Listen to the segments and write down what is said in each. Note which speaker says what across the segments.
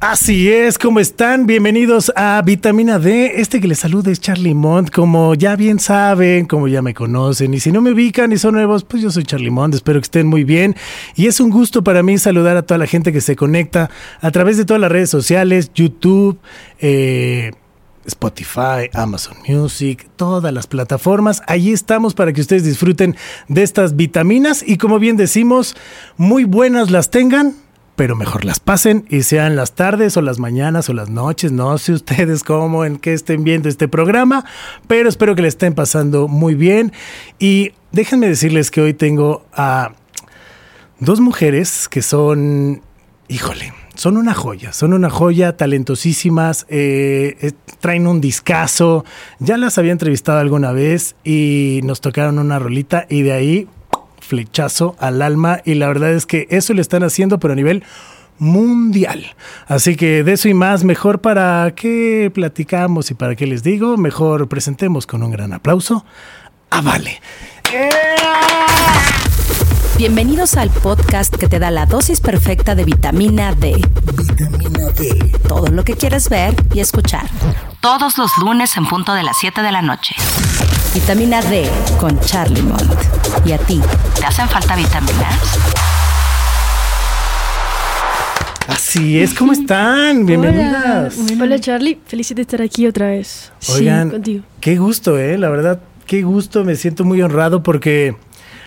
Speaker 1: Así es, ¿cómo están? Bienvenidos a Vitamina D. Este que les saluda es Charlie Mont. Como ya bien saben, como ya me conocen, y si no me ubican y son nuevos, pues yo soy Charlie Mont. Espero que estén muy bien. Y es un gusto para mí saludar a toda la gente que se conecta a través de todas las redes sociales, YouTube, eh, Spotify, Amazon Music, todas las plataformas. Allí estamos para que ustedes disfruten de estas vitaminas y como bien decimos, muy buenas las tengan pero mejor las pasen y sean las tardes o las mañanas o las noches, no sé ustedes cómo en qué estén viendo este programa, pero espero que le estén pasando muy bien. Y déjenme decirles que hoy tengo a dos mujeres que son, híjole, son una joya, son una joya, talentosísimas, eh, eh, traen un discazo, ya las había entrevistado alguna vez y nos tocaron una rolita y de ahí flechazo al alma y la verdad es que eso lo están haciendo pero a nivel mundial. Así que de eso y más, mejor para qué platicamos y para qué les digo, mejor presentemos con un gran aplauso a Vale.
Speaker 2: Bienvenidos al podcast que te da la dosis perfecta de vitamina D.
Speaker 1: Vitamina D.
Speaker 2: Todo lo que quieres ver y escuchar. Todos los lunes en punto de las 7 de la noche. Vitamina D con Charlie Mont. ¿Y a ti? ¿Te hacen falta vitaminas?
Speaker 1: Así es, ¿cómo están? Bienvenidas.
Speaker 3: Hola, Hola, Charlie, feliz de estar aquí otra vez.
Speaker 1: Oigan,
Speaker 3: sí, contigo.
Speaker 1: qué gusto, ¿eh? La verdad, qué gusto, me siento muy honrado porque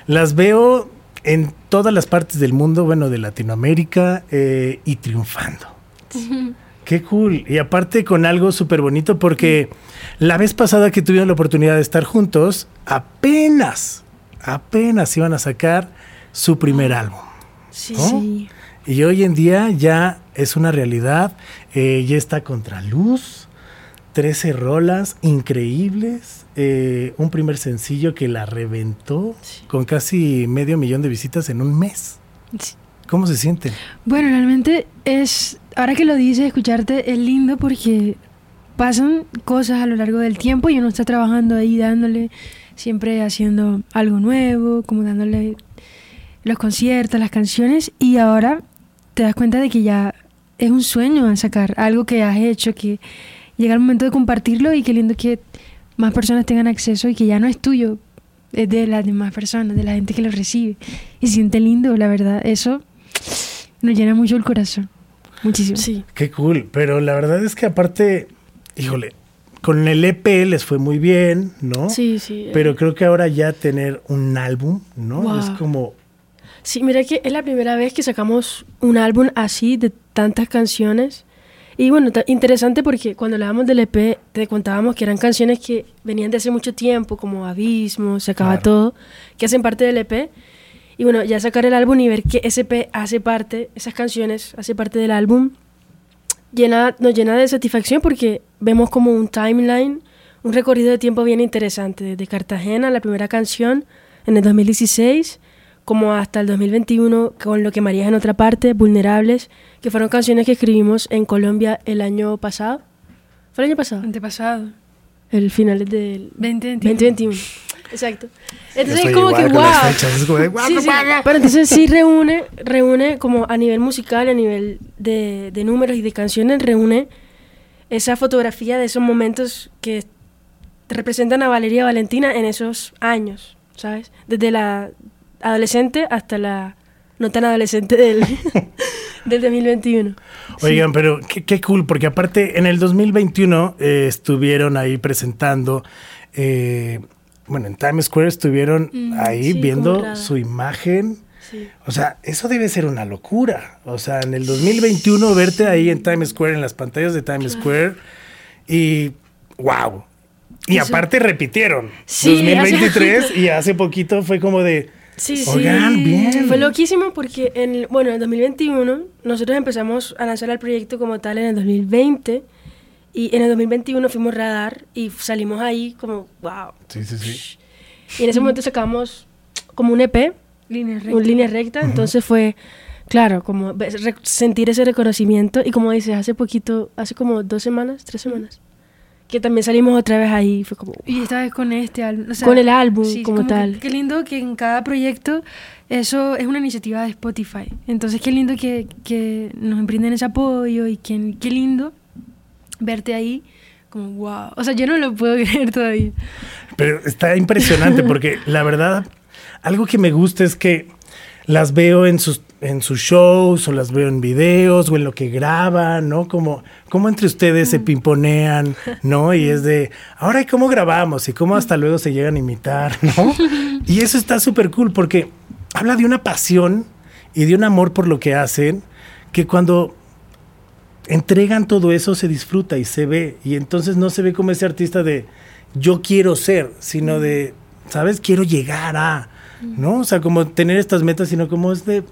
Speaker 1: las veo en todas las partes del mundo, bueno, de Latinoamérica eh, y triunfando. Qué cool. Y aparte con algo súper bonito porque la vez pasada que tuvieron la oportunidad de estar juntos, apenas, apenas iban a sacar su primer álbum.
Speaker 3: Sí,
Speaker 1: ¿no?
Speaker 3: sí.
Speaker 1: Y hoy en día ya es una realidad, eh, ya está Contraluz, 13 rolas increíbles, eh, un primer sencillo que la reventó
Speaker 3: Sí.
Speaker 1: con casi medio millón de visitas en un mes.
Speaker 3: Sí.
Speaker 1: ¿Cómo se sienten?
Speaker 3: Bueno, realmente es, ahora que lo dices, escucharte es lindo porque pasan cosas a lo largo del tiempo y uno está trabajando ahí, dándole, siempre haciendo algo nuevo, como dándole los conciertos, las canciones y ahora te das cuenta de que ya es un sueño sacar algo que has hecho, que llega el momento de compartirlo y qué lindo que más personas tengan acceso y que ya no es tuyo, es de las demás personas, de la gente que lo recibe. Y siente lindo, la verdad. Eso nos llena mucho el corazón. Muchísimo.
Speaker 4: Sí.
Speaker 1: Qué cool, pero la verdad es que aparte, híjole, con el EP les fue muy bien, ¿no?
Speaker 4: Sí, sí. eh,
Speaker 1: Pero creo que ahora ya tener un álbum, ¿no?
Speaker 4: Wow.
Speaker 1: Es como,
Speaker 4: Sí, mira que es la primera vez que sacamos un álbum así de tantas canciones. Y bueno, interesante porque cuando hablábamos del EP te contábamos que eran canciones que venían de hace mucho tiempo, como Abismo, Se acaba
Speaker 1: Claro.
Speaker 4: todo, que hacen parte del EP. Y bueno, ya sacar el álbum y ver que EP hace parte, esas canciones hace parte del álbum, llena, nos llena de satisfacción porque vemos como un timeline, un recorrido de tiempo bien interesante, desde Cartagena, la primera canción, en el 2016, como hasta el 2021, con lo que María es en otra parte, Vulnerables, que fueron canciones que escribimos en Colombia el año pasado. ¿Fue el año pasado?
Speaker 3: Antepasado.
Speaker 4: El final del
Speaker 3: 2021.
Speaker 4: 2021. Exacto. Entonces es como que, wow.
Speaker 1: con las fechas, es como de, "Guau,
Speaker 4: Sí, sí.
Speaker 1: padre".
Speaker 4: Pero entonces sí reúne, reúne como a nivel musical, a nivel de, de números y de canciones, reúne esa fotografía de esos momentos que representan a Valeria Valentina en esos años, ¿sabes? Desde la adolescente hasta la no tan adolescente del, del 2021.
Speaker 1: Oigan, pero qué, qué cool, porque aparte en el 2021 eh, estuvieron ahí presentando, eh, bueno, en Times Square estuvieron
Speaker 3: Mm,
Speaker 1: ahí
Speaker 4: sí,
Speaker 1: viendo su imagen.
Speaker 4: Sí.
Speaker 1: O sea, eso debe ser una locura. O sea, en el 2021 verte ahí en Times Square, en las pantallas de Times Square, y wow. Y
Speaker 4: Eso-
Speaker 1: aparte repitieron.
Speaker 4: Sí,
Speaker 1: 2023 y hace poquito fue como de,
Speaker 4: Sí, sí.
Speaker 1: Bien.
Speaker 4: Fue loquísimo porque, en, bueno, en el 2021 nosotros empezamos a lanzar el proyecto como tal en el 2020 y en el 2021 fuimos radar y salimos ahí como, wow.
Speaker 1: sí, sí, sí.
Speaker 4: Y en ese momento sacamos como un EP,
Speaker 3: Línea recta.
Speaker 4: un línea recta, entonces fue, claro, como sentir ese reconocimiento y como dices, hace poquito, hace como dos semanas, tres semanas, que también salimos otra vez ahí. Fue como.
Speaker 3: Y esta vez con este álbum. o sea,
Speaker 4: Con el álbum,
Speaker 3: sí,
Speaker 4: como tal.
Speaker 3: que- qué lindo que en cada proyecto eso es una iniciativa de Spotify. Entonces, qué lindo que, que nos brinden ese apoyo y que, qué lindo verte ahí. Como, wow. O sea, yo no lo puedo creer todavía.
Speaker 1: Pero está impresionante porque la verdad, algo que me gusta es que las veo en sus, en sus shows o las veo en videos o en lo que graban, ¿no? Como, como entre ustedes se pimponean, ¿no? Y es de, ahora, ¿y cómo grabamos? Y cómo hasta luego se llegan a imitar, ¿no? Y eso está súper cool porque habla de una pasión y de un amor por lo que hacen que cuando entregan todo eso se disfruta y se ve. Y entonces no se ve como ese artista de yo quiero ser, sino de, ¿sabes? Quiero llegar a, ¿no? O sea, como tener estas metas, sino como es de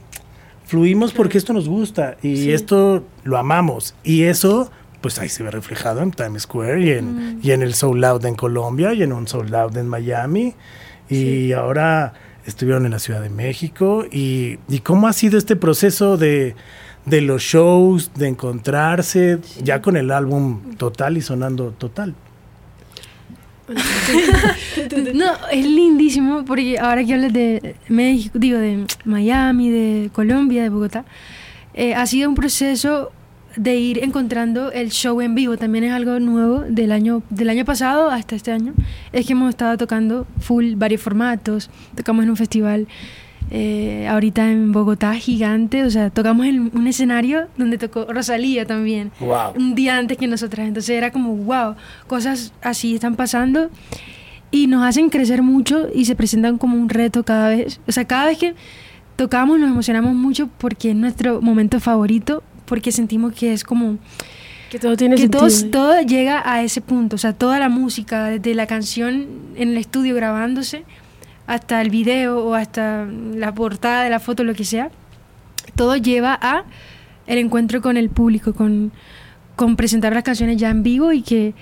Speaker 1: fluimos porque esto nos gusta y
Speaker 4: Sí.
Speaker 1: esto lo amamos. Y eso, pues ahí se ve reflejado en Times Square y en, y en el Soul Out en Colombia y en un Soul Out en Miami. Y ahora estuvieron en la Ciudad de México. Y, y cómo ha sido este proceso de, de los shows, de encontrarse, ya con el álbum total y sonando total.
Speaker 3: No, es lindísimo porque ahora que hablas de México, digo, de Miami, de Colombia, de Bogotá, eh, ha sido un proceso de ir encontrando el show en vivo. También es algo nuevo del año, del año pasado hasta este año. Es que hemos estado tocando full varios formatos. Tocamos en un festival eh, ahorita en Bogotá gigante. O sea, tocamos en un escenario donde tocó Rosalía también
Speaker 1: Wow.
Speaker 3: un día antes que nosotras. Entonces era como, wow, cosas así están pasando y nos hacen crecer mucho y se presentan como un reto cada vez. O sea, cada vez que tocamos nos emocionamos mucho porque es nuestro momento favorito, porque sentimos que es como
Speaker 4: Que todo tiene
Speaker 3: que
Speaker 4: sentido.
Speaker 3: todo, todo llega a ese punto. O sea, toda la música, desde la canción en el estudio grabándose hasta el video o hasta la portada de la foto, lo que sea, todo lleva a el encuentro con el público, con, con presentar las canciones ya en vivo y que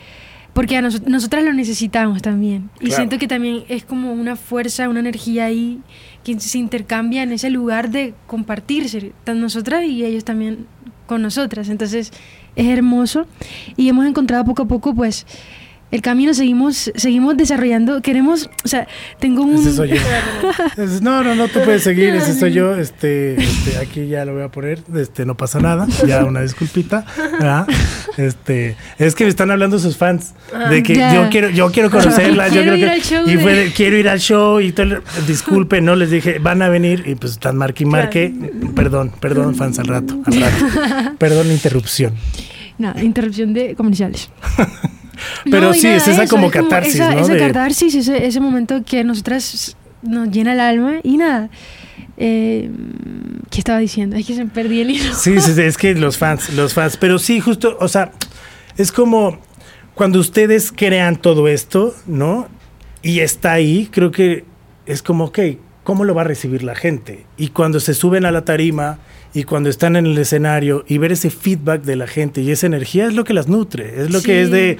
Speaker 3: porque a nos- nosotras lo necesitamos también. Y
Speaker 1: Claro.
Speaker 3: siento que también es como una fuerza, una energía ahí que se intercambia en ese lugar de compartirse, tan nosotras y ellos también con nosotras. Entonces es hermoso y hemos encontrado poco a poco pues el camino seguimos seguimos desarrollando queremos o sea tengo un
Speaker 1: Ese soy yo. No, no, no te puedes seguir, ese soy yo. Este, este, aquí ya lo voy a poner. Este, no pasa nada. Ya una disculpita. ¿verdad? Este, es que me están hablando sus fans de que yo quiero, yo quiero conocerla, yo
Speaker 3: Quiero
Speaker 1: creo
Speaker 3: ir
Speaker 1: que
Speaker 3: al show
Speaker 1: y fue de, quiero ir al show y todo, el- disculpe, no les dije, van a venir y pues están marque y marque. Perdón, perdón, fans al rato, al rato. Perdón, interrupción.
Speaker 3: no, interrupción de comerciales
Speaker 1: Pero
Speaker 3: No,
Speaker 1: sí, es esa como
Speaker 3: es
Speaker 1: catarsis,
Speaker 3: esa,
Speaker 1: ¿no?
Speaker 3: esa
Speaker 1: De-
Speaker 3: catarsis, ese, ese momento que a nosotras nos llena el alma y nada. Eh, ¿Qué estaba diciendo? Es que se me perdí el hilo.
Speaker 1: Sí, sí, es que los fans, los fans. Pero sí, justo, o sea, es como cuando ustedes crean todo esto, ¿no? Y está ahí, creo que es como, ok, ¿cómo lo va a recibir la gente? Y cuando se suben a la tarima y cuando están en el escenario y ver ese feedback de la gente y esa energía es lo que las nutre, es lo que es de...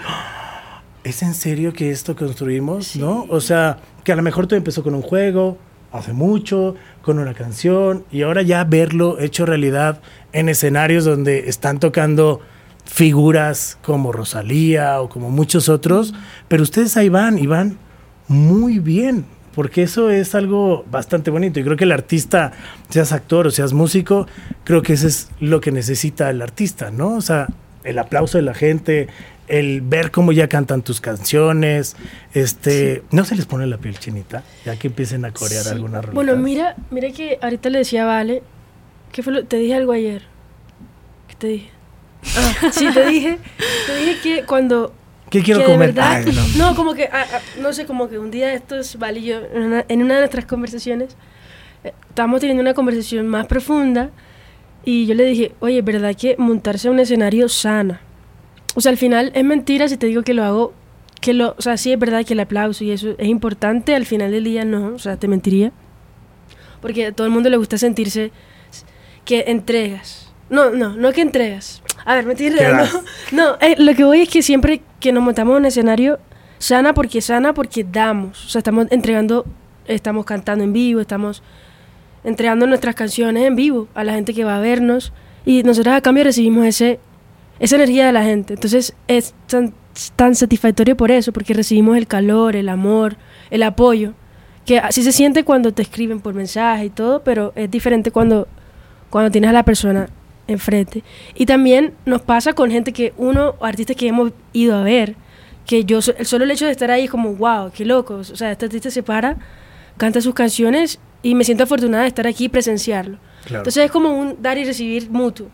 Speaker 1: ¿Es en serio que esto construimos? ¿No? O sea, que a lo mejor todo empezó con un juego, hace mucho, con una canción, y ahora ya verlo hecho realidad en escenarios donde están tocando figuras como Rosalía o como muchos otros, pero ustedes ahí van y van muy bien, porque eso es algo bastante bonito. Y creo que el artista, seas actor o seas músico, creo que eso es lo que necesita el artista, ¿no? O sea, el aplauso de la gente, el ver cómo ya cantan tus canciones, este, ¿no se les pone la piel chinita? Ya que empiecen a corear
Speaker 4: Sí.
Speaker 1: alguna rolita.
Speaker 4: Bueno, mira, mira que ahorita le decía a Vale, ¿qué fue lo? Te dije algo ayer. ¿Qué te dije? Ah, sí, te dije, te dije que cuando
Speaker 1: ¿Qué quiero
Speaker 4: que
Speaker 1: comer?
Speaker 4: verdad-
Speaker 1: Ay, no.
Speaker 4: no. como que, no sé, como que un día estos, Vale y yo, en una, en una de nuestras conversaciones, eh, estábamos teniendo una conversación más profunda y yo le dije, oye, ¿verdad que montarse a un escenario sana? O sea, al final es mentira si te digo que lo hago, que lo, o sea, sí es verdad que el aplauso y eso es importante, al final del día no, o sea, te mentiría. Porque a todo el mundo le gusta sentirse que entregas. No, no, no que entregas. A ver, no.
Speaker 1: das.
Speaker 4: No, eh, lo que voy es que siempre que nos montamos en un escenario, sana porque sana porque damos. O sea, estamos entregando, estamos cantando en vivo, estamos entregando nuestras canciones en vivo a la gente que va a vernos. Y nosotros a cambio recibimos ese, esa energía de la gente. Entonces, es tan- tan satisfactorio por eso, porque recibimos el calor, el amor, el apoyo, que así se siente cuando te escriben por mensaje y todo, pero es diferente cuando, cuando tienes a la persona enfrente. Y también nos pasa con gente que uno, artistas que hemos ido a ver, que yo, solo el hecho de estar ahí es como, wow, qué loco. O sea, este artista se para, canta sus canciones y me siento afortunada de estar aquí y presenciarlo. Entonces es como un dar y recibir mutuo.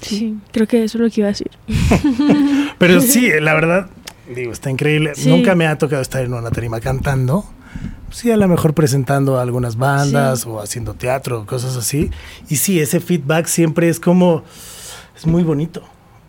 Speaker 4: Sí, creo que eso es lo que iba a decir.
Speaker 1: Pero sí, la verdad, digo, está increíble. Nunca me ha tocado estar en una tarima cantando. Sí, a lo mejor presentando a algunas bandas o haciendo teatro, cosas así. Y sí, ese feedback siempre es como, es muy bonito.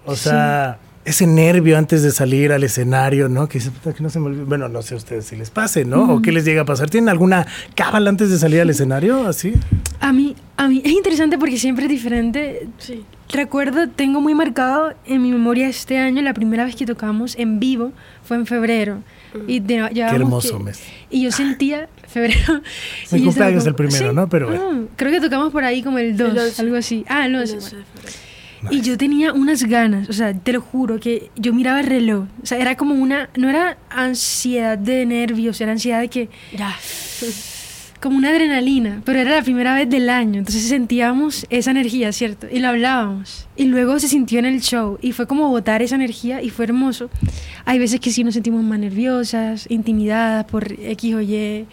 Speaker 1: O sea, ese nervio antes de salir al escenario, ¿no? Que, que no se me olvide. Bueno, no sé a ustedes si les pase, ¿no? O qué les llega a pasar. ¿Tienen alguna cábala antes de salir al escenario? Así.
Speaker 3: A mí, a mí es interesante porque siempre es diferente. Sí. Recuerdo, tengo muy marcado en mi memoria este año, la primera vez que tocamos en vivo fue en febrero. Y Qué
Speaker 1: hermoso mes.
Speaker 3: Y yo sentía febrero.
Speaker 1: Mi cumpleaños es el primero, ¿no? Pero
Speaker 3: ah, creo que tocamos por ahí como el 2, algo así. Ah, no, sé. Y yo tenía unas ganas, o sea, te lo juro, que yo miraba el reloj. O sea, era como una, no era ansiedad de nervios, era ansiedad de que, ya, como una adrenalina, pero era la primera vez del año, entonces sentíamos esa energía, ¿cierto? Y lo hablábamos. Y luego se sintió en el show y fue como botar esa energía y fue hermoso. Hay veces que sí nos sentimos más nerviosas, intimidadas por X o Y,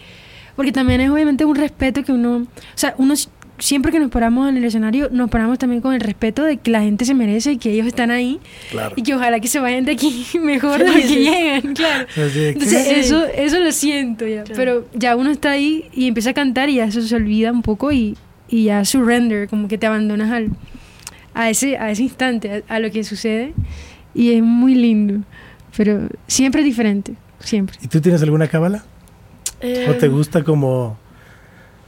Speaker 3: porque también es obviamente un respeto que uno, o sea, uno siempre que nos paramos en el escenario, nos paramos también con el respeto de que la gente se merece y que ellos están ahí. Y que ojalá que se vayan de aquí mejor de lo que llegan, claro. Entonces, eso, eso lo siento ya. Pero ya uno está ahí y empieza a cantar y ya eso se olvida un poco y, y ya surrender, como que te abandonas al, a, ese, a ese instante, a, lo que sucede. Y es muy lindo. Pero siempre es diferente, siempre.
Speaker 1: ¿Y tú tienes alguna cábala? ¿O te eh, gusta como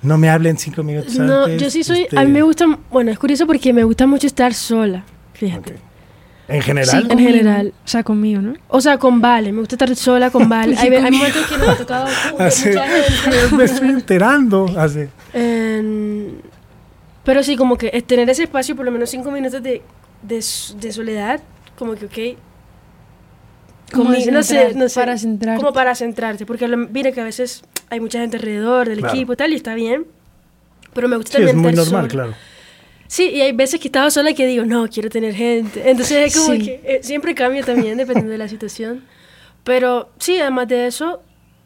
Speaker 1: no me hablen cinco minutos
Speaker 4: no, yo sí soy. A mí me este gusta. Bueno, es curioso porque me gusta mucho estar sola. Fíjate.
Speaker 1: ¿En general?
Speaker 4: Sí, en general. O sea, conmigo, ¿no? O sea, con Vale. Me gusta estar sola con Vale. hay, hay, momentos que me ha tocado
Speaker 1: así, Me estoy enterando. Así.
Speaker 4: pero sí, como que es tener ese espacio, por lo menos cinco minutos de, de, de soledad, como que, ok.
Speaker 3: Como no, sé, no sé, para centrarte.
Speaker 4: Como para centrarte. Porque mire que a veces hay mucha gente alrededor del equipo y tal, y está bien. Pero me gusta
Speaker 1: sí, es muy normal, claro.
Speaker 4: Sí, y hay veces que estaba sola y que digo, no, quiero tener gente. Entonces es como que eh, siempre cambia también dependiendo de la situación. Pero sí, además de eso,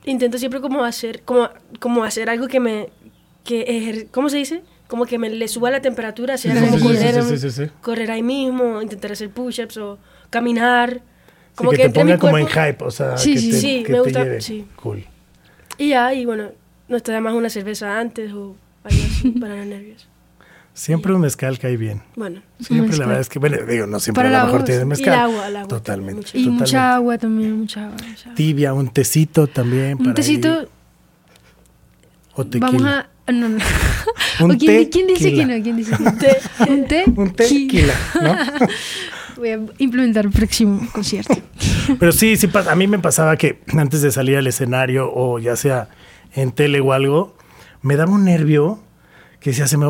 Speaker 4: intento siempre como hacer, como, como hacer algo que me, que ¿cómo se dice? Como que me le suba la temperatura, sea como correr, correr ahí mismo, intentar hacer push-ups o caminar.
Speaker 1: Como que, te ponga como en hype, o sea, que te, sí, me gusta, Cool.
Speaker 4: Y ya, y bueno, no está más una cerveza antes o algo así para los nervios.
Speaker 1: Siempre un mezcal cae bien.
Speaker 4: Bueno,
Speaker 1: siempre la verdad es que, bueno, digo, no siempre a lo mejor tiene mezcal.
Speaker 4: Y el agua, el agua.
Speaker 1: Totalmente.
Speaker 3: Y mucha agua también, mucha agua,
Speaker 1: Tibia, un tecito también.
Speaker 3: Un tecito.
Speaker 1: O tequila.
Speaker 3: Vamos a. No, no. un quién, ¿quién, dice que no? ¿Quién dice que no? ¿Un té?
Speaker 1: Un tequila, ¿no?
Speaker 3: Voy a implementar el próximo concierto.
Speaker 1: Pero sí, sí, a mí me pasaba que antes de salir al escenario o ya sea en tele o algo, me daba un nervio que decía, se me,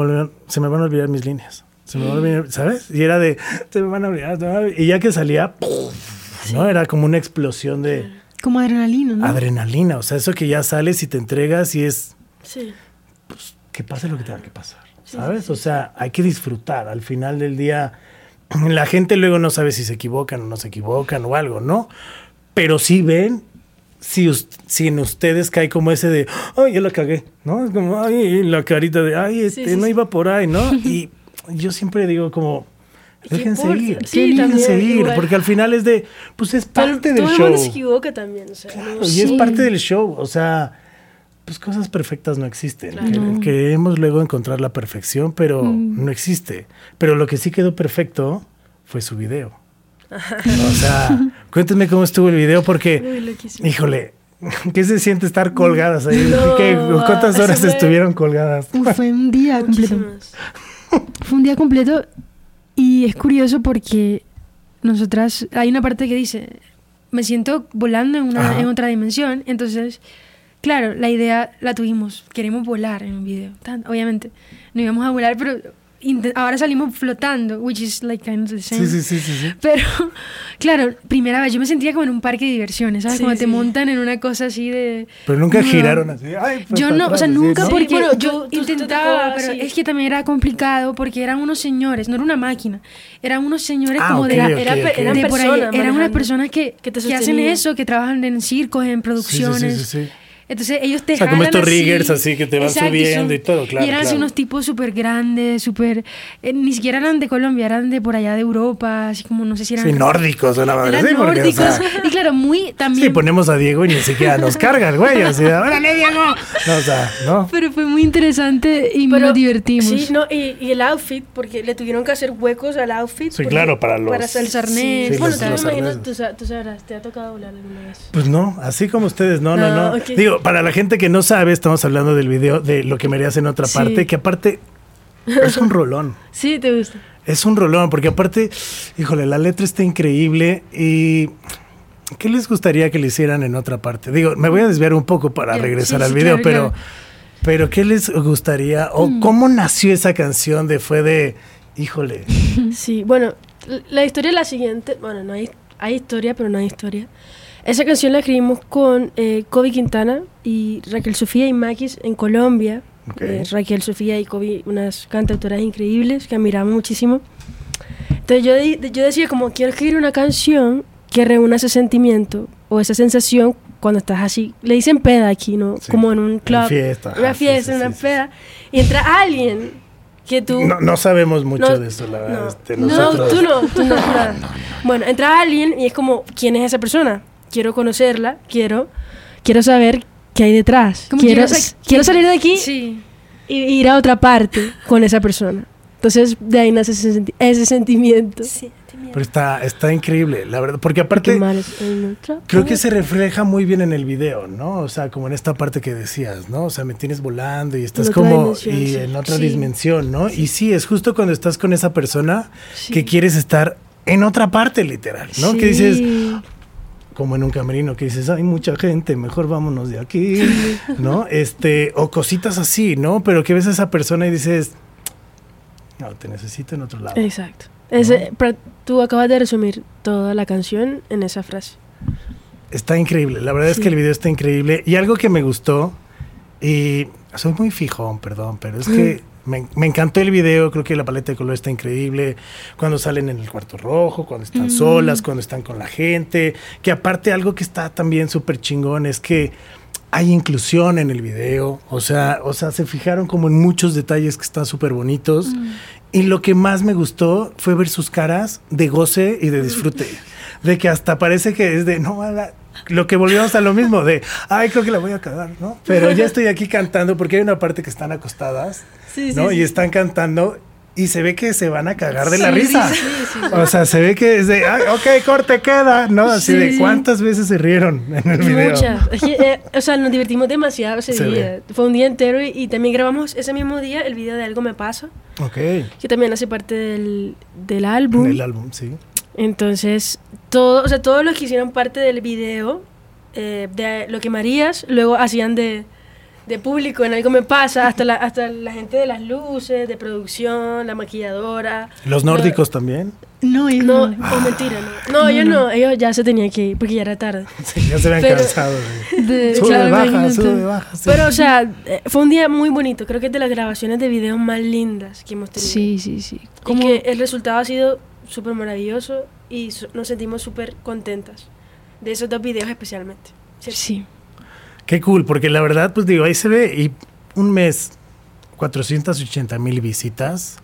Speaker 1: se me van a olvidar mis líneas. Se me van a olvidar, ¿sabes? Y era de, se me van a olvidar. Y ya que salía, ¿no? Era como una explosión de...
Speaker 3: Como adrenalina, ¿no?
Speaker 1: Adrenalina, o sea, eso que ya sales y te entregas y es... Sí. Pues, que pase lo que tenga que pasar, ¿sabes? O sea, hay que disfrutar. Al final del día la gente luego no sabe si se equivocan o no se equivocan o algo, ¿no? Pero sí ven si, si en ustedes cae como ese de, ay, yo la cagué, ¿no? Es como, ay, la carita de, ay, este, no iba por ahí, ¿no? Y yo siempre digo como, déjense ir, sí, déjense ir, porque al final es de, pues es parte del show. Todo
Speaker 4: se equivoca también, o sea.
Speaker 1: y es parte del show, o sea pues cosas perfectas no existen. Queremos luego encontrar la perfección, pero mm. no existe. Pero lo que sí quedó perfecto fue su video. o sea, cuéntenme cómo estuvo el video porque, híjole, ¿qué se siente estar colgadas ahí? ¿Cuántas horas estuvieron colgadas?
Speaker 3: fue un día completo. fue un día completo y es curioso porque nosotras, hay una parte que dice, me siento volando en, una, en otra dimensión, entonces Claro, la idea la tuvimos. Queremos volar en un video. obviamente, no íbamos a volar, pero ahora salimos flotando, which is like kind of the same.
Speaker 1: Sí, sí, sí, sí, sí.
Speaker 3: Pero, claro, primera vez yo me sentía como en un parque de diversiones, ¿sabes?
Speaker 4: Sí,
Speaker 3: como te
Speaker 4: sí.
Speaker 3: montan en una cosa así de...
Speaker 1: Pero nunca
Speaker 3: nueva.
Speaker 1: giraron así. Ay, pues,
Speaker 3: Yo no, o sea, nunca
Speaker 1: ¿no?
Speaker 3: porque
Speaker 4: bueno,
Speaker 3: yo
Speaker 4: tú- tú- tú te
Speaker 3: intentaba,
Speaker 4: puedes
Speaker 3: pero es que también era complicado porque eran unos señores, no era una máquina, eran unos señores
Speaker 1: Ah,
Speaker 3: como
Speaker 1: ok,
Speaker 3: de la...
Speaker 1: ok,
Speaker 4: era-
Speaker 1: ok.
Speaker 4: eran
Speaker 3: de por ahí,
Speaker 4: personas
Speaker 3: eran unas personas que,
Speaker 4: que te
Speaker 3: que hacen eso, que trabajan en circos, en
Speaker 1: Sí, sí,
Speaker 3: producciones.
Speaker 1: sí, sí, sí.
Speaker 3: Entonces ellos te
Speaker 1: O sea, como estos
Speaker 3: así.
Speaker 1: riggers así que te van
Speaker 3: Exacto,
Speaker 1: subiendo y todo, claro,
Speaker 3: Y eran así
Speaker 1: claro.
Speaker 3: unos tipos súper grandes, súper... eh, ni siquiera eran de Colombia, eran de por allá de Europa, así como no sé si eran...
Speaker 1: Sí, nórdicos, una madre
Speaker 3: Eran
Speaker 1: así, porque, o
Speaker 3: nórdicos.
Speaker 1: sea,
Speaker 3: y claro, muy también...
Speaker 1: Sí, ponemos a Diego y ni siquiera nos carga el güey. Así, órale, Diego. No, o sea, ¿no?
Speaker 3: Pero fue muy interesante y
Speaker 4: Pero-
Speaker 3: nos divertimos.
Speaker 4: Sí, no, y, y el outfit, porque le tuvieron que hacer huecos al outfit.
Speaker 1: Sí,
Speaker 4: porque-
Speaker 1: claro, para los-
Speaker 4: Para hacer
Speaker 3: El sarnés.
Speaker 1: Sí,
Speaker 4: bueno,
Speaker 1: los-
Speaker 4: tú me
Speaker 1: los
Speaker 4: imagino,
Speaker 1: arneses.
Speaker 4: tú, tú sabrás, te ha tocado volar alguna vez.
Speaker 1: Pues no, así como ustedes, no, no, no.
Speaker 4: No, ok.
Speaker 1: Digo, para la gente que no sabe, estamos hablando del video de lo que me harías en otra
Speaker 4: Sí.
Speaker 1: parte, que aparte es un rolón.
Speaker 4: Sí, te gusta.
Speaker 1: Es un rolón, porque aparte, híjole, la letra está increíble y... ¿Qué les gustaría que le hicieran en otra parte? Digo, me voy a desviar un poco para regresar
Speaker 3: sí,
Speaker 1: al video,
Speaker 3: claro,
Speaker 1: pero...
Speaker 3: claro.
Speaker 1: Pero ¿qué les gustaría? ¿O
Speaker 3: Mm.
Speaker 1: cómo nació esa canción de fue de... Híjole,
Speaker 4: Sí, bueno, la historia es la siguiente. Bueno, no hay, hay historia, pero no hay historia. Esa canción la escribimos con eh, Kobe Quintana y Raquel Sofía y Maquis en Colombia.
Speaker 1: Ok.
Speaker 4: Eh, Raquel Sofía y Kobe, unas cantautoras increíbles que admiramos muchísimo. Entonces yo, di- yo decía como, quiero escribir una canción que reúna ese sentimiento o esa sensación cuando estás así. Le dicen peda aquí, ¿no?
Speaker 1: Sí,
Speaker 4: Como en un
Speaker 1: en
Speaker 4: club.
Speaker 1: fiesta,
Speaker 4: Una
Speaker 1: sí,
Speaker 4: fiesta,
Speaker 1: sí,
Speaker 4: una peda. Y entra alguien que tú...
Speaker 1: no, no sabemos mucho
Speaker 4: No,
Speaker 1: de eso, la verdad.
Speaker 4: no.
Speaker 1: este,
Speaker 4: No,
Speaker 1: nosotros-
Speaker 4: tú no, tú no. Bueno, entra alguien y es como, ¿quién es esa persona? Quiero conocerla, quiero, quiero saber qué hay detrás.
Speaker 3: Como
Speaker 4: quiero,
Speaker 3: quiero sa-
Speaker 4: quiero salir de aquí
Speaker 3: Sí.
Speaker 4: y ir a otra parte con esa persona. Entonces, de ahí nace ese, senti- ese sentimiento.
Speaker 1: Pero está, está increíble, la verdad. Porque
Speaker 4: Qué
Speaker 1: aparte, creo que se refleja muy bien en el video, ¿no? O sea, como en esta parte que decías, ¿no? O sea, me tienes volando y estás como y
Speaker 4: sí.
Speaker 1: en otra
Speaker 4: Sí.
Speaker 1: dimensión, ¿no? Y sí, es justo cuando estás con esa persona
Speaker 4: Sí.
Speaker 1: que quieres estar en otra parte, literal, ¿no? Que dices,
Speaker 4: Sí.
Speaker 1: Como en un camerino, que dices, hay mucha gente, mejor vámonos de aquí, ¿no? Este, o cositas así, ¿no? Pero que ves a esa persona y dices, no, te necesito en otro lado.
Speaker 4: Exacto. Ese, pra- tú acabas de resumir toda la canción en esa frase.
Speaker 1: Está increíble, la verdad es que el video está increíble. Y algo que me gustó, y soy muy fijón, perdón, pero es que me, me encantó el video, creo que la paleta de color está increíble, cuando salen en el cuarto rojo, cuando están solas, cuando están con la gente, que aparte algo que está también súper chingón es que hay inclusión en el video, o sea, o sea, se fijaron como en muchos detalles que están súper bonitos. Y lo que más me gustó fue ver sus caras de goce y de disfrute. De que hasta parece que es de, no, ala", lo que volvimos a lo mismo, de, ay, creo que la voy a cagar, ¿no? Pero ya estoy aquí cantando porque hay una parte que están acostadas, ¿no? Y están cantando y se ve que se van a cagar de la
Speaker 3: Sí,
Speaker 1: risa.
Speaker 3: sí,
Speaker 1: O sea, se ve que es de, ay, ok, corte queda, ¿no? Así
Speaker 3: Sí,
Speaker 1: de,
Speaker 3: sí.
Speaker 1: ¿cuántas veces se rieron en el video?
Speaker 4: Muchas. Eh, o sea, nos divertimos demasiado ese
Speaker 1: Se
Speaker 4: día. Fue un día entero y, y también grabamos ese mismo día el video de Algo Me Pasa,
Speaker 1: Ok,
Speaker 4: que también hace parte del, del álbum.
Speaker 1: en el álbum, sí.
Speaker 4: Entonces, todo, o sea, todos los que hicieron parte del video, eh, de lo que Marías, luego hacían de, de público en Algo Me Pasa, hasta la, hasta la gente de las luces, de producción, la maquilladora.
Speaker 1: Los nórdicos también.
Speaker 3: No, ellos
Speaker 4: No,
Speaker 3: no.
Speaker 4: o mentira, no. No, ellos no, ellos ya se tenían que ir porque ya era tarde.
Speaker 1: Sí, ya se habían
Speaker 4: Pero-
Speaker 1: cansado. de-
Speaker 3: De-
Speaker 1: Sube,
Speaker 3: claro,
Speaker 1: baja, sube, baja. sí.
Speaker 4: Pero, o sea, eh, fue un día muy bonito. Creo que es de las grabaciones de videos más lindas que hemos tenido.
Speaker 3: Sí, sí, sí. Como
Speaker 4: que el resultado ha sido súper maravilloso y su- nos sentimos súper contentas de esos dos videos especialmente. ¿cierto?
Speaker 3: Sí.
Speaker 1: Qué cool, porque la verdad, pues digo, ahí se ve y un mes, 480 mil visitas,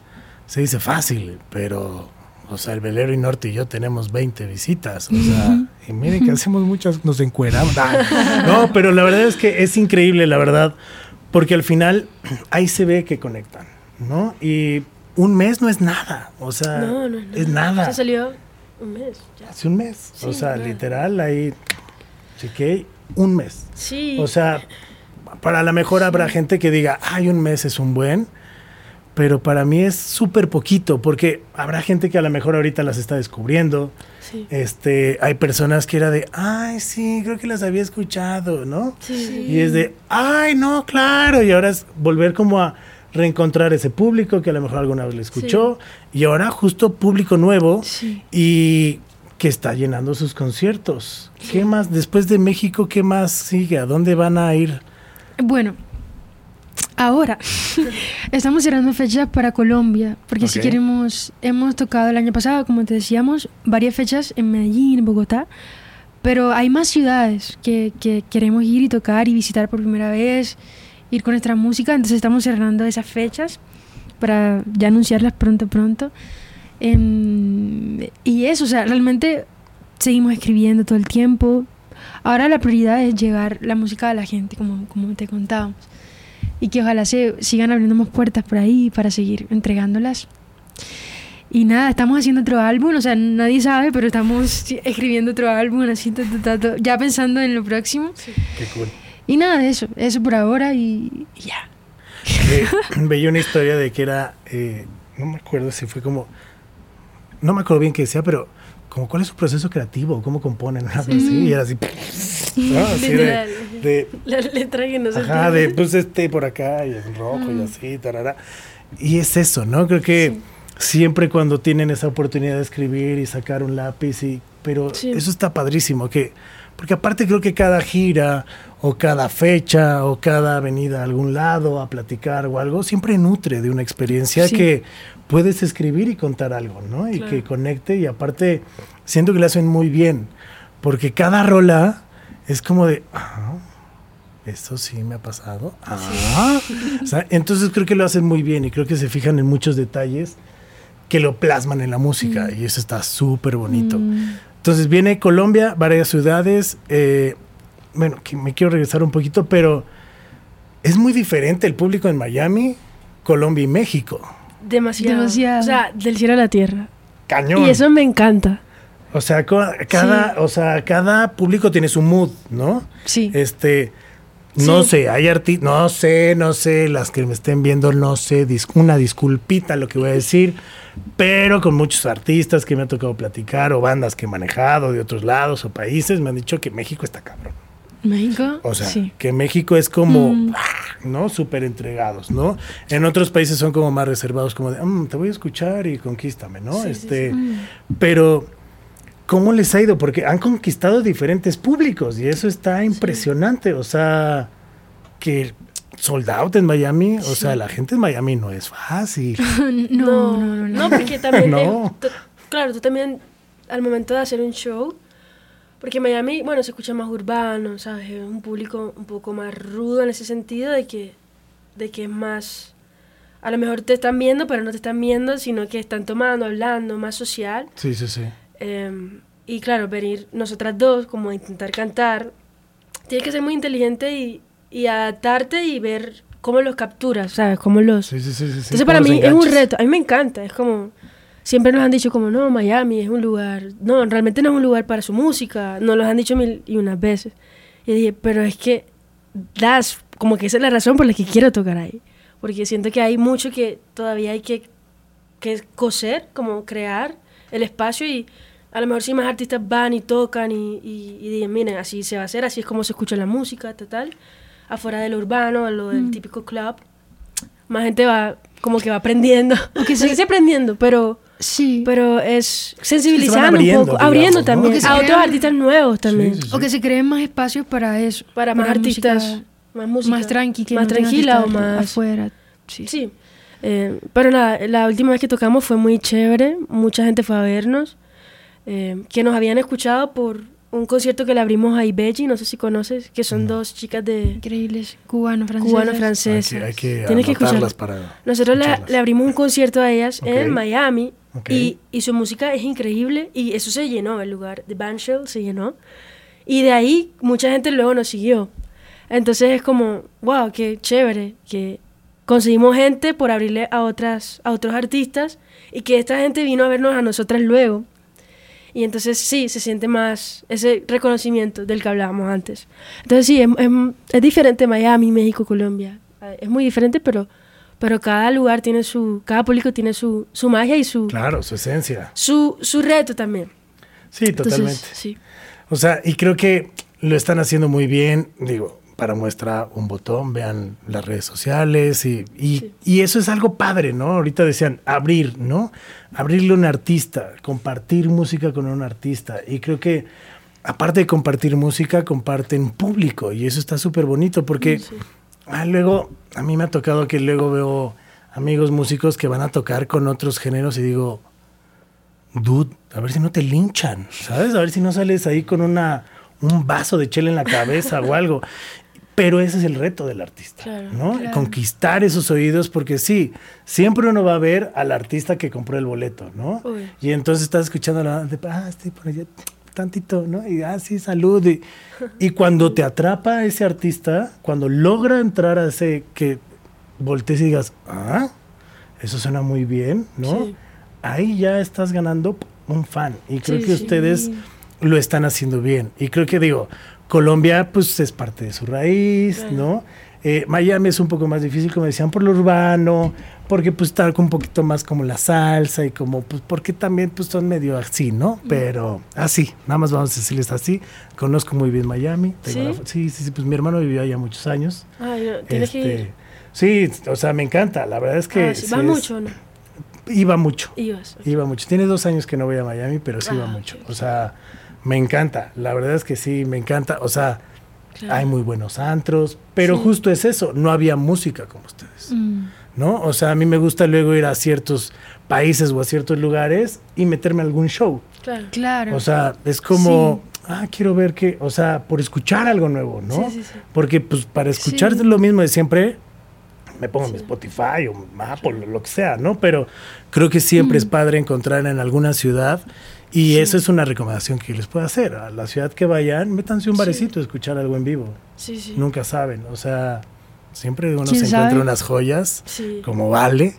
Speaker 1: se dice fácil, pero, o sea, el Velero y Norte y yo tenemos 20 visitas, o sea, y miren que hacemos muchas, nos encueramos. No, pero la verdad es que es increíble, la verdad, porque al final ahí se ve que conectan, ¿no? Y un mes no es nada, o sea,
Speaker 4: No, no, no.
Speaker 1: es nada.
Speaker 4: Se salió un mes. ya.
Speaker 1: Hace un mes, o sea, literal, ahí chequé un mes.
Speaker 4: Sí.
Speaker 1: O sea, para lo mejor habrá gente que diga, ay, un mes es un buen, pero para mí es súper poquito, porque habrá gente que a lo mejor ahorita las está descubriendo.
Speaker 4: sí.
Speaker 1: Este, hay personas que era de, ay, sí, creo que las había escuchado, ¿no?
Speaker 4: Sí.
Speaker 1: Y es de, ay, no, claro, y ahora es volver como a reencontrar ese público que a lo mejor alguna vez le escuchó y ahora justo público nuevo
Speaker 3: Sí.
Speaker 1: y que está llenando sus conciertos. ¿Qué más después de México qué más sigue? ¿A dónde van a ir?
Speaker 3: Bueno, ahora estamos cerrando fechas para Colombia, porque si queremos, hemos tocado el año pasado, como te decíamos, varias fechas en Medellín, en Bogotá, pero hay más ciudades que, que queremos ir y tocar y visitar por primera vez, ir con nuestra música, entonces estamos cerrando esas fechas para ya anunciarlas pronto, pronto. Em, y eso, o sea, realmente seguimos escribiendo todo el tiempo. Ahora la prioridad es llevar la música a la gente, como, como te contábamos. Y que ojalá se sigan abriendo más puertas por ahí para seguir entregándolas. Y nada, estamos haciendo otro álbum, o sea, nadie sabe, pero estamos escribiendo otro álbum, así, ta, ta, ta, ta, ya pensando en lo próximo.
Speaker 1: Qué cool.
Speaker 3: Y nada de eso, eso por ahora y, y ya.
Speaker 1: Eh, veía una historia de que era, eh, no me acuerdo si fue como, no me acuerdo bien qué decía, pero como cuál es su proceso creativo, cómo componen, algo así, y era así, ¿no? Así de, de,
Speaker 4: La letra que
Speaker 1: ajá, de pues este por acá y el rojo y así, tarara. Y es eso, ¿no? Creo que siempre cuando tienen esa oportunidad de escribir y sacar un lápiz, y, pero
Speaker 4: Sí.
Speaker 1: eso está padrísimo, que, porque aparte creo que cada gira o cada fecha o cada venida a algún lado a platicar o algo, siempre nutre de una experiencia que puedes escribir y contar algo, ¿no? Y
Speaker 4: Claro.
Speaker 1: que conecte y aparte siento que lo hacen muy bien, porque cada rola es como de... "Ah, esto sí me ha pasado. Ah. O sea, entonces creo que lo hacen muy bien y creo que se fijan en muchos detalles que lo plasman en la música y eso está súper bonito.
Speaker 3: Mm,
Speaker 1: Entonces viene Colombia, varias ciudades. eh, bueno, que me quiero regresar un poquito, pero es muy diferente el público en Miami, Colombia y México.
Speaker 4: Demasiado.
Speaker 3: Demasiado.
Speaker 4: O sea, del cielo a la tierra.
Speaker 1: Cañón.
Speaker 4: Y eso me encanta.
Speaker 1: O sea, cada, o sea, cada público tiene su mood, ¿no?
Speaker 3: sí.
Speaker 1: Este, no
Speaker 4: Sí.
Speaker 1: sé, hay artistas, no sé, no sé, las que me estén viendo, no sé, dis- una disculpita lo que voy a decir, pero con muchos artistas que me ha tocado platicar o bandas que he manejado de otros lados o países, me han dicho que México está cabrón.
Speaker 3: México.
Speaker 1: O sea,
Speaker 3: sí.
Speaker 1: que México es como,
Speaker 3: Mm.
Speaker 1: ah, ¿no? Súper entregados, ¿no? En otros países son como más reservados, como de, "Mm, te voy a escuchar y conquístame, ¿no?
Speaker 4: Sí, sí,
Speaker 1: este,
Speaker 3: Mm.
Speaker 1: Pero, ¿cómo les ha ido? Porque han conquistado diferentes públicos y eso está impresionante. O sea, que sold out en Miami, o sea, la gente en Miami no es fácil.
Speaker 3: no, no, no, no.
Speaker 4: No, porque también.
Speaker 1: No.
Speaker 4: eh, claro, tú también, al momento de hacer un show. Porque Miami, bueno, se escucha más urbano, ¿sabes? Es un público un poco más rudo en ese sentido de que, de que es más. A lo mejor te están viendo, pero no te están viendo, sino que están tomando, hablando, más social.
Speaker 1: Sí, sí, sí.
Speaker 4: Eh, y claro, venir nosotras dos, como a intentar cantar, tienes que ser muy inteligente y, y adaptarte y ver cómo los capturas, ¿sabes? Cómo los...
Speaker 1: Sí, sí, sí.
Speaker 4: Entonces para
Speaker 1: ¿Cómo
Speaker 4: mí es un reto, a mí me encanta, es como... Siempre nos han dicho como, no, Miami es un lugar... No, realmente no es un lugar para su música, nos lo han dicho mil y unas veces. Y dije, pero es que das, como que esa es la razón por la que quiero tocar ahí. Porque siento que hay mucho que todavía hay que, que coser, como crear el espacio y a lo mejor si más artistas van y tocan y, y, y dicen, miren, así se va a hacer, así es como se escucha la música, tal, afuera de lo urbano, lo del típico club, más gente va, como que va aprendiendo, aunque sigue aprendiendo, pero,
Speaker 3: Sí.
Speaker 4: pero es sensibilizando
Speaker 1: abriendo,
Speaker 4: un poco,
Speaker 1: digamos,
Speaker 4: abriendo también, a otros artistas nuevos también,
Speaker 1: Sí, sí,
Speaker 3: O que se creen más espacios para eso.
Speaker 4: para más
Speaker 3: música
Speaker 4: artistas, más música,
Speaker 3: más tranqui, que
Speaker 4: más
Speaker 3: no
Speaker 4: tranquila o más...
Speaker 3: afuera. Sí.
Speaker 4: Sí, eh, pero nada, la última vez que tocamos fue muy chévere, mucha gente fue a vernos, eh, que nos habían escuchado por un concierto que le abrimos a Ibeji, no sé si conoces, que son dos chicas de
Speaker 3: Increíbles. Cubano, francés.
Speaker 4: cubano-francesas.
Speaker 1: Hay que, hay que
Speaker 4: Tienes que escucharlas.
Speaker 1: para
Speaker 4: Nosotros le, abrimos un concierto a ellas en Miami
Speaker 1: Ok.
Speaker 4: y, y su música es increíble y eso se llenó, el lugar de Bandshell se llenó. Y de ahí mucha gente luego nos siguió. Entonces es como, wow, qué chévere, que conseguimos gente por abrirle a, otras, a otros artistas y que esta gente vino a vernos a nosotras luego. Y entonces sí, se siente más ese reconocimiento del que hablábamos antes. Entonces sí, es, es- es diferente Miami, México, Colombia. Eh, Es muy diferente, pero, pero cada lugar tiene su, cada público tiene su, su magia y su,
Speaker 1: Claro, su esencia.
Speaker 4: su, su reto también.
Speaker 1: Sí,
Speaker 4: Entonces,
Speaker 1: totalmente.
Speaker 4: sí.
Speaker 1: O sea, y creo que lo están haciendo muy bien. Digo, para muestra un botón, vean las redes sociales y, y, eso es algo padre, ¿no? Ahorita decían abrir, ¿no? Abrirle a un artista, compartir música con un artista. Y creo que aparte de compartir música, comparten público y eso está súper bonito porque ah, luego a mí me ha tocado que luego veo amigos músicos que van a tocar con otros géneros y digo, dude, a ver si no te linchan, ¿sabes? A ver si no sales ahí con una un vaso de chela en la cabeza o algo. Pero ese es el reto del artista, ¿no? Conquistar esos oídos, porque sí, siempre uno va a ver al artista que compró el boleto, ¿no? Y entonces estás escuchando la de, ah, estoy por allá, tantito, ¿no? Y ah, sí, salud. Y, y cuando te atrapa ese artista, cuando logra entrar a ese que voltees y digas, ah, eso suena muy bien, ¿no? Ahí ya estás ganando un fan. Y creo que ustedes lo están haciendo bien. Y creo que digo, Colombia, pues es parte de su raíz, ¿no? Eh, Miami es un poco más difícil, como decían, por lo urbano, porque pues está un poquito más como la salsa y como, pues porque también pues son medio así, ¿no? Pero así, nada más vamos a decirles así. Conozco muy bien Miami. ¿Sí? sí, sí, pues mi hermano vivió allá muchos años.
Speaker 4: Ah, ¿tienes que ir?
Speaker 1: Este, sí, o sea, me encanta. La verdad es que...
Speaker 4: Ah, ¿Va mucho no?
Speaker 1: Iba mucho. Iba mucho. Tiene dos años que no voy a Miami, pero sí iba ah, mucho. O sea me encanta, la verdad es que sí, me encanta. O sea, hay muy buenos antros, pero justo es eso, no había música como ustedes. Mm. ¿No? O sea, a mí me gusta luego ir a ciertos países o a ciertos lugares y meterme a algún show.
Speaker 3: Claro. claro.
Speaker 1: O sea, es como, ah, quiero ver qué, o sea, por escuchar algo nuevo, ¿no? Sí, sí, Porque pues para escuchar lo mismo de siempre, me pongo mi Spotify o Apple, lo que sea, ¿no? Pero creo que siempre es mm. padre encontrar en alguna ciudad y eso es una recomendación que les puedo hacer. A la ciudad que vayan, métanse un barecito a escuchar algo en vivo.
Speaker 4: Sí, sí.
Speaker 1: Nunca saben. O sea, siempre uno se encuentra unas joyas, como Vale,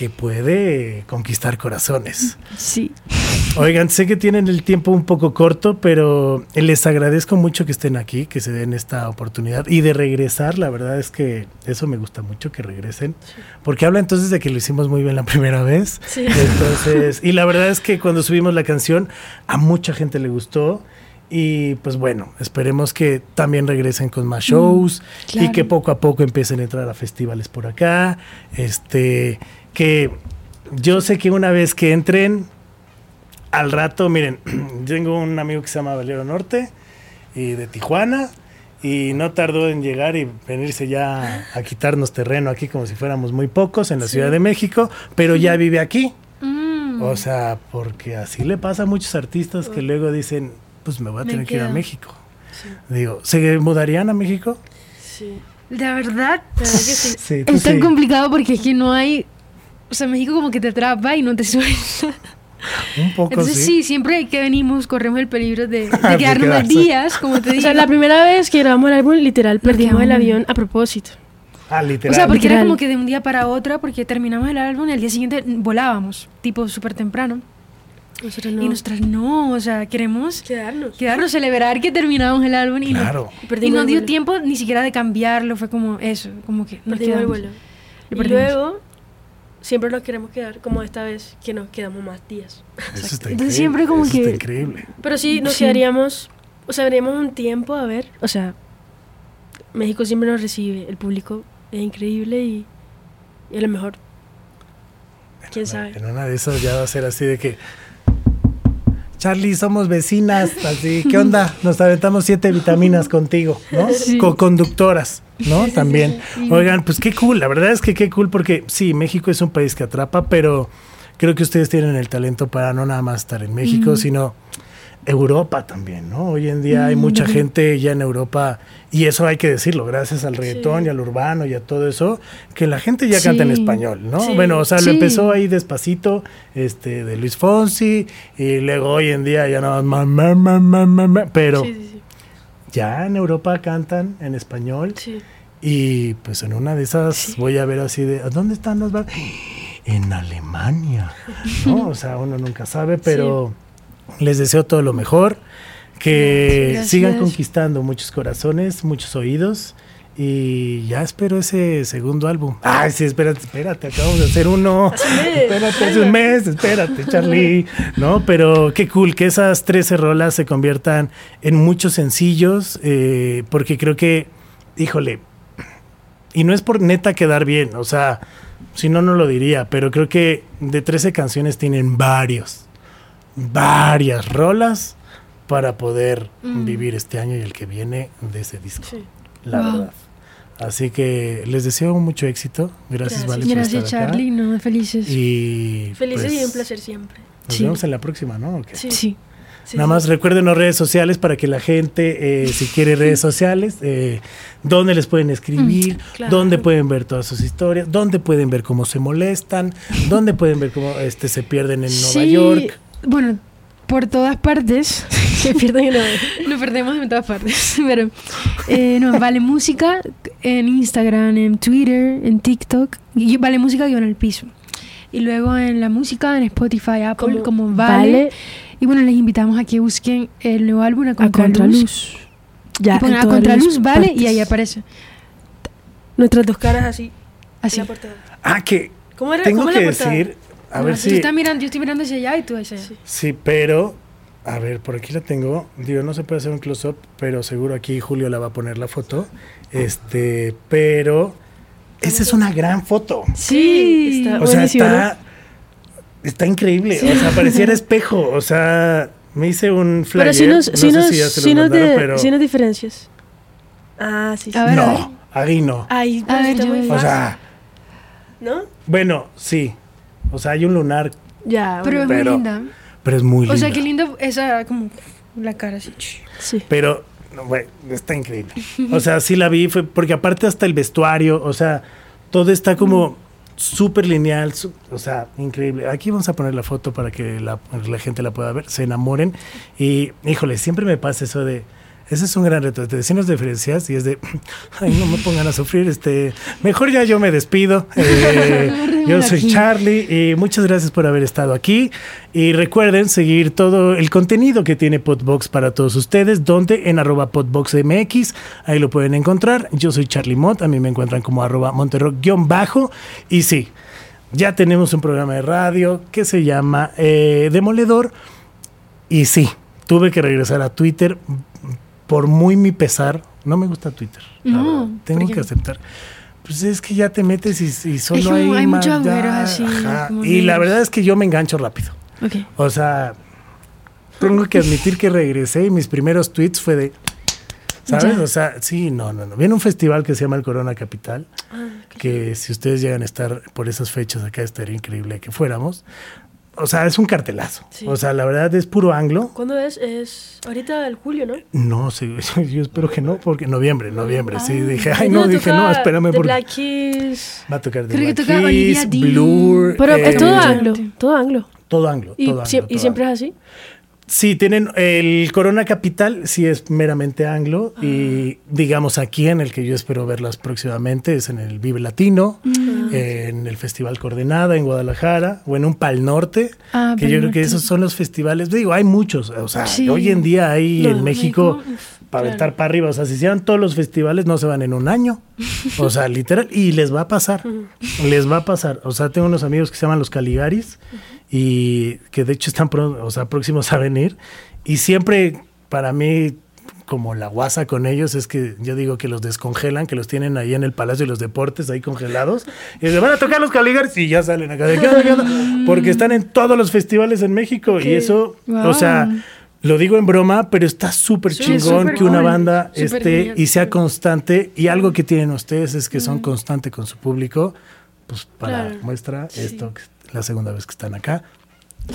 Speaker 1: que puede conquistar corazones.
Speaker 3: Sí.
Speaker 1: Oigan, sé que tienen el tiempo un poco corto, pero les agradezco mucho que estén aquí, que se den esta oportunidad y de regresar. La verdad es que eso me gusta mucho que regresen, porque habla entonces de que lo hicimos muy bien la primera vez.
Speaker 4: Sí.
Speaker 1: Entonces, y la verdad es que cuando subimos la canción a mucha gente le gustó. Y pues bueno, esperemos que también regresen con más shows mm, y que poco a poco empiecen a entrar a festivales por acá. Este, que yo sé que una vez que entren, al rato, miren, tengo un amigo que se llama Valero Norte y de Tijuana y no tardó en llegar y venirse ya a quitarnos terreno aquí como si fuéramos muy pocos en la Ciudad de México, pero ya vive aquí. Mm. O sea, porque así le pasa a muchos artistas que luego dicen, pues me voy a tener que ir a México. Digo, ¿se mudarían a México?
Speaker 4: Sí.
Speaker 3: La verdad, es tan complicado porque es que no hay, o sea, México como que te atrapa y no te suelta.
Speaker 1: Un poco
Speaker 3: Entonces sí. siempre que venimos corremos el peligro de, quedarnos más días, como te digo.
Speaker 4: O sea, la primera vez que grabamos el álbum, literal, perdimos el avión a propósito.
Speaker 1: Ah, literal.
Speaker 3: O sea, porque era como que de un día para otro, porque terminamos el álbum y al día siguiente volábamos, tipo súper temprano.
Speaker 4: no.
Speaker 3: Y nosotras no, o sea, queremos
Speaker 4: quedarnos.
Speaker 3: Quedarnos, celebrar que terminamos el álbum y,
Speaker 1: claro.
Speaker 3: no, y no dio tiempo ni siquiera de cambiarlo, fue como eso, como que
Speaker 4: nos quedamos. el vuelo. Y luego siempre nos queremos quedar, como esta vez, que nos quedamos más días.
Speaker 1: Eso está increíble. siempre como que... Está increíble.
Speaker 4: Pero sí, nos quedaríamos, o sea, veríamos un tiempo a ver, o sea, México siempre nos recibe, el público es increíble y, y a lo mejor, quién sabe.
Speaker 1: En una de esas ya va a ser así de que Charlie, somos vecinas, así, ¿qué onda? Nos aventamos siete vitaminas contigo, ¿no? Co-conductoras, ¿no? También. Oigan, pues qué cool, la verdad es que qué cool porque sí, México es un país que atrapa, pero creo que ustedes tienen el talento para no nada más estar en México, sino Europa también, ¿no? Hoy en día hay mucha gente ya en Europa, y eso hay que decirlo, gracias al reggaetón y al urbano y a todo eso, que la gente ya canta en español, ¿no? Bueno, o sea, lo empezó ahí despacito, este, de Luis Fonsi, y luego hoy en día ya no más, pero ya en Europa cantan en español. Y pues en una de esas voy a ver así de, ¿dónde están los En Alemania, ¿no? O sea, uno nunca sabe, pero les deseo todo lo mejor, que sigan conquistando muchos corazones, muchos oídos Y ya espero ese segundo álbum. Ay, sí, espérate, espérate, acabamos de hacer uno. Espérate, hace un mes, espérate, Charlie. No, pero qué cool que esas 13 rolas se conviertan en muchos sencillos, eh, porque creo que, híjole, y no es por neta quedar bien, o sea, si no, no lo diría, pero creo que de 13 canciones tienen varios, varias rolas para poder vivir este año y el que viene de ese disco.
Speaker 4: Sí.
Speaker 1: La
Speaker 3: Wow.
Speaker 1: verdad. Así que les deseo mucho éxito. Gracias,
Speaker 4: Gracias.
Speaker 1: Vale, por
Speaker 3: Gracias,
Speaker 1: estar acá.
Speaker 3: Charlie. No, felices.
Speaker 1: Y
Speaker 4: Felices
Speaker 1: pues,
Speaker 4: y un placer siempre.
Speaker 1: Nos
Speaker 3: Sí.
Speaker 1: vemos en la próxima, ¿no?
Speaker 4: Sí.
Speaker 3: Sí.
Speaker 4: Sí,
Speaker 1: Nada
Speaker 4: sí.
Speaker 1: más recuerden las redes sociales para que la gente, eh, si quiere redes sociales, eh, dónde les pueden escribir,
Speaker 4: claro.
Speaker 1: dónde pueden ver todas sus historias, dónde pueden ver cómo se molestan, dónde pueden ver cómo este, se pierden en Nueva
Speaker 3: Sí,
Speaker 1: York.
Speaker 3: Bueno, por todas partes.
Speaker 4: Se pierden en
Speaker 3: Nos perdemos en todas partes. Pero, eh, no, Vale Música en Instagram, en Twitter, en TikTok. Y Vale Música guion al piso. Y luego en la música, en Spotify, Apple, como, Vale. Y bueno, les invitamos a que busquen el nuevo álbum A
Speaker 4: a
Speaker 3: Contraluz.
Speaker 4: contraluz. Ya,
Speaker 3: y pongan A Contraluz, Vale, y
Speaker 4: partes.
Speaker 3: ahí aparece.
Speaker 4: Nuestras dos caras así.
Speaker 3: Así.
Speaker 4: En la portada.
Speaker 1: Ah, que
Speaker 4: ¿Cómo era?
Speaker 1: tengo
Speaker 4: ¿Cómo
Speaker 1: que
Speaker 4: la portada?
Speaker 1: decir, a ver
Speaker 3: Tú
Speaker 1: si...
Speaker 3: estás mirando, yo estoy mirando hacia allá y tú hacia allá.
Speaker 4: Sí.
Speaker 1: Sí, pero, a ver, por aquí la tengo. Digo, no se puede hacer un close-up, pero seguro aquí Julio la va a poner la foto. Este, pero, esa es una gran foto.
Speaker 3: Sí.
Speaker 4: está
Speaker 1: O sea, está, está increíble. O sea, pareciera espejo. O sea, me hice un flyer.
Speaker 4: Pero si nos,
Speaker 1: no
Speaker 4: si
Speaker 1: sé
Speaker 4: nos,
Speaker 1: si ya se
Speaker 4: si nos,
Speaker 1: mandaron,
Speaker 4: de-
Speaker 1: pero...
Speaker 4: si nos diferencias. Ah, sí, sí.
Speaker 3: A ver,
Speaker 1: no, ahí no.
Speaker 4: Ay,
Speaker 3: A ver,
Speaker 4: está
Speaker 3: yo.
Speaker 1: O
Speaker 4: fácil.
Speaker 1: sea,
Speaker 4: ¿No?
Speaker 1: bueno, sí. O sea, hay un lunar,
Speaker 4: Ya,
Speaker 3: Pero es
Speaker 4: bueno.
Speaker 1: Pero-
Speaker 3: muy linda.
Speaker 1: Pero es muy lindo.
Speaker 3: O sea, qué lindo esa, como, la cara así.
Speaker 4: Sí.
Speaker 1: Pero, no, güey, está increíble. O sea, sí la vi, fue porque aparte hasta el vestuario, o sea, todo está como súper lineal, su- o sea, increíble. Aquí vamos a poner la foto para que la, la gente la pueda ver, se enamoren. Y, híjole, siempre me pasa eso de... Ese es un gran reto, de decirnos diferencias y es de, ay, no me pongan a sufrir, este, mejor ya yo me despido. Eh, yo soy. Charlie y muchas gracias por haber estado aquí. Y recuerden seguir todo el contenido que tiene Podbox para todos ustedes, donde en arroba podboxmx, ahí lo pueden encontrar. Yo soy Charlie Mont, a mí me encuentran como arroba monterrock-bajo. Y sí, ya tenemos un programa de radio que se llama eh, Demoledor. Y sí, tuve que regresar a Twitter por muy mi pesar. No me gusta Twitter.
Speaker 3: No.
Speaker 1: Tengo que aceptar. Pues es que ya te metes y, y solo hay,
Speaker 3: hay
Speaker 1: más- ya,
Speaker 3: agujeros así,
Speaker 1: Y la verdad es que yo me engancho rápido.
Speaker 3: Ok.
Speaker 1: O sea, tengo que admitir que regresé y mis primeros tweets fue de. ¿Sabes?
Speaker 3: Ya.
Speaker 1: O sea, sí, no, no, no. Viene un festival que se llama el Corona Capital,
Speaker 4: Ah,
Speaker 1: que si ustedes llegan a estar por esas fechas acá, estaría increíble que fuéramos. O sea, es un cartelazo.
Speaker 4: Sí.
Speaker 1: O sea, la verdad es puro anglo.
Speaker 4: ¿Cuándo es? Es ahorita el julio, ¿no?
Speaker 1: No sé, yo espero que no, porque noviembre, noviembre. sí, dije, ay,
Speaker 4: ¿Dónde
Speaker 1: no, dije, no,
Speaker 4: toca
Speaker 1: espérame,
Speaker 4: The
Speaker 1: porque
Speaker 4: Black Keys.
Speaker 1: va a tocar de
Speaker 3: Creo que
Speaker 1: Black
Speaker 3: toca Olivia
Speaker 1: Keys. Blur.
Speaker 4: Pero
Speaker 1: eh,
Speaker 4: es todo anglo. Todo anglo.
Speaker 1: Todo anglo.
Speaker 4: Y,
Speaker 1: todo
Speaker 4: sie-
Speaker 1: anglo,
Speaker 4: y
Speaker 1: todo
Speaker 4: siempre
Speaker 1: anglo.
Speaker 4: es así.
Speaker 1: Sí, tienen el Corona Capital, sí es meramente anglo y digamos aquí en el que yo espero verlas próximamente es en el Vive Latino, en el Festival Coordenada en Guadalajara o en un Pal Norte,
Speaker 3: Ah,
Speaker 1: que
Speaker 3: Pal
Speaker 1: yo creo que esos son los festivales, digo, hay muchos, o sea,
Speaker 3: Sí.
Speaker 1: hoy en día hay
Speaker 4: No,
Speaker 1: en México para
Speaker 4: claro.
Speaker 1: aventar para arriba, o sea, si hicieran todos los festivales no se van en un año, o sea, literal, y les va a pasar, les va a pasar, o sea, tengo unos amigos que se llaman los Caligaris y que de hecho están pro- o sea, próximos a venir y siempre para mí como la guasa con ellos es que yo digo que los descongelan, que los tienen ahí en el Palacio de los Deportes, ahí congelados, y se van a tocar los Caligaris y ya salen acá de ¿qué qué onda? porque están en todos los festivales en México y eso, o
Speaker 3: Wow.
Speaker 1: sea, lo digo en broma, pero está súper
Speaker 3: Sí,
Speaker 1: chingón que una
Speaker 3: cool.
Speaker 1: banda esté
Speaker 3: genial.
Speaker 1: y sea constante y algo que tienen ustedes es que son constante con su público, pues para
Speaker 4: Claro.
Speaker 1: muestra
Speaker 4: Sí.
Speaker 1: esto, que la segunda vez que están acá.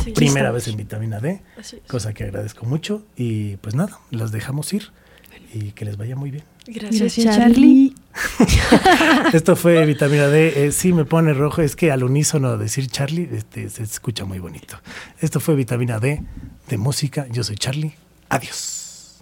Speaker 4: Sí.
Speaker 1: Primera vez en vitamina D, cosa que agradezco mucho. Y pues nada, los dejamos ir y que les vaya muy bien.
Speaker 4: Gracias,
Speaker 3: Gracias,
Speaker 4: Charlie.
Speaker 1: Esto fue vitamina D. Eh, sí, me pone rojo, es que al unísono decir Charlie este, se escucha muy bonito. Esto fue vitamina D de música. Yo soy Charlie. Adiós.